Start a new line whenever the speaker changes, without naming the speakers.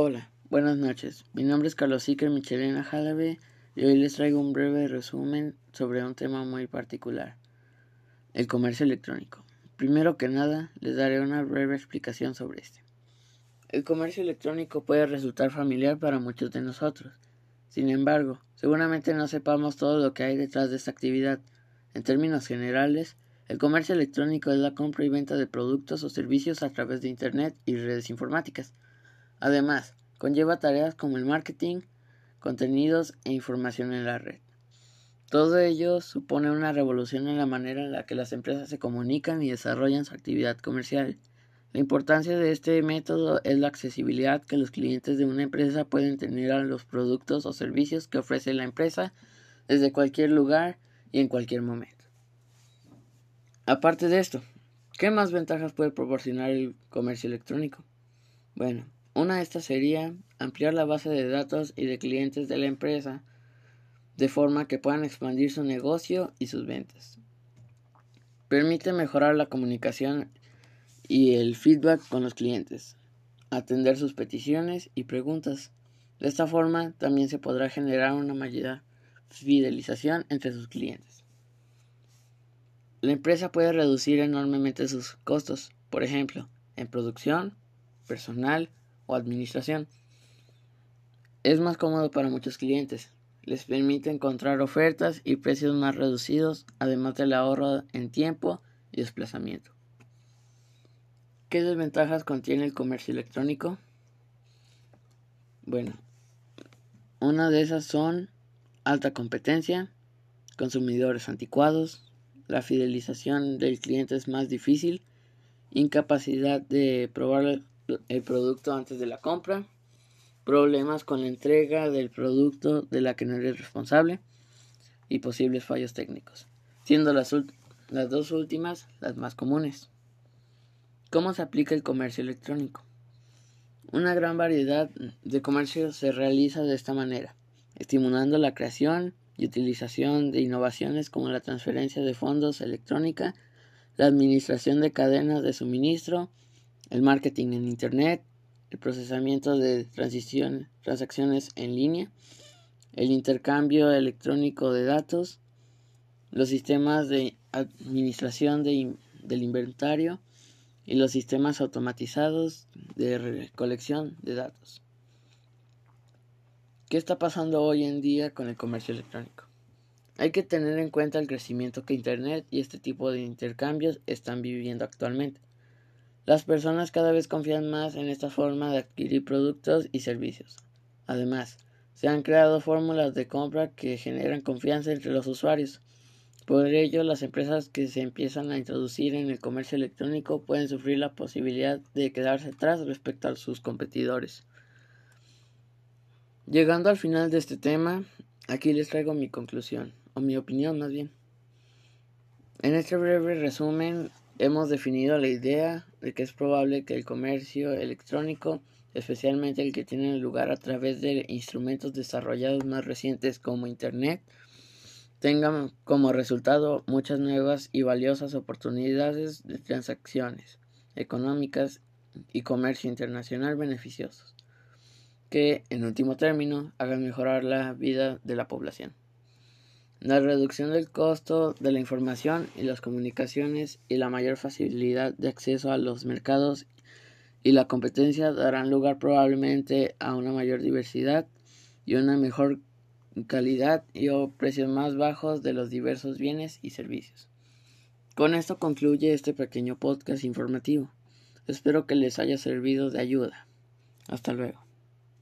Hola, buenas noches. Mi nombre es Carlos Iker Michelena Jalave y hoy les traigo un breve resumen sobre un tema muy particular, el comercio electrónico. Primero que nada, les daré una breve explicación sobre este. El comercio electrónico puede resultar familiar para muchos de nosotros. Sin embargo, seguramente no sepamos todo lo que hay detrás de esta actividad. En términos generales, el comercio electrónico es la compra y venta de productos o servicios a través de Internet y redes informáticas. Además, conlleva tareas como el marketing, contenidos e información en la red. Todo ello supone una revolución en la manera en la que las empresas se comunican y desarrollan su actividad comercial. La importancia de este método es la accesibilidad que los clientes de una empresa pueden tener a los productos o servicios que ofrece la empresa desde cualquier lugar y en cualquier momento. Aparte de esto, ¿qué más ventajas puede proporcionar el comercio electrónico? Bueno, una de estas sería ampliar la base de datos y de clientes de la empresa de forma que puedan expandir su negocio y sus ventas. Permite mejorar la comunicación y el feedback con los clientes, atender sus peticiones y preguntas. De esta forma también se podrá generar una mayor fidelización entre sus clientes. La empresa puede reducir enormemente sus costos, por ejemplo, en producción, personal, o administración. Es más cómodo para muchos clientes. Les permite encontrar ofertas y precios más reducidos, además del ahorro en tiempo y desplazamiento. ¿Qué desventajas contiene el comercio electrónico? Bueno, una de esas son alta competencia, consumidores anticuados, la fidelización del cliente es más difícil, incapacidad de probar el producto antes de la compra, problemas con la entrega del producto de la que no eres responsable y posibles fallos técnicos, siendo las, las dos últimas las más comunes. ¿Cómo se aplica el comercio electrónico? Una gran variedad de comercio se realiza de esta manera, estimulando la creación y utilización de innovaciones como la transferencia de fondos electrónica, la administración de cadenas de suministro, el marketing en Internet, el procesamiento de transacciones en línea, el intercambio electrónico de datos, los sistemas de administración del inventario y los sistemas automatizados de recolección de datos. ¿Qué está pasando hoy en día con el comercio electrónico? Hay que tener en cuenta el crecimiento que Internet y este tipo de intercambios están viviendo actualmente. Las personas cada vez confían más en esta forma de adquirir productos y servicios. Además, se han creado fórmulas de compra que generan confianza entre los usuarios. Por ello, las empresas que se empiezan a introducir en el comercio electrónico pueden sufrir la posibilidad de quedarse atrás respecto a sus competidores. Llegando al final de este tema, aquí les traigo mi conclusión, o mi opinión más bien. En este breve resumen hemos definido la idea de que es probable que el comercio electrónico, especialmente el que tiene lugar a través de instrumentos desarrollados más recientes como Internet, tenga como resultado muchas nuevas y valiosas oportunidades de transacciones económicas y comercio internacional beneficiosos, que, en último término, hagan mejorar la vida de la población. La reducción del costo de la información y las comunicaciones y la mayor facilidad de acceso a los mercados y la competencia darán lugar probablemente a una mayor diversidad y una mejor calidad y precios más bajos de los diversos bienes y servicios. Con esto concluye este pequeño podcast informativo. Espero que les haya servido de ayuda. Hasta luego.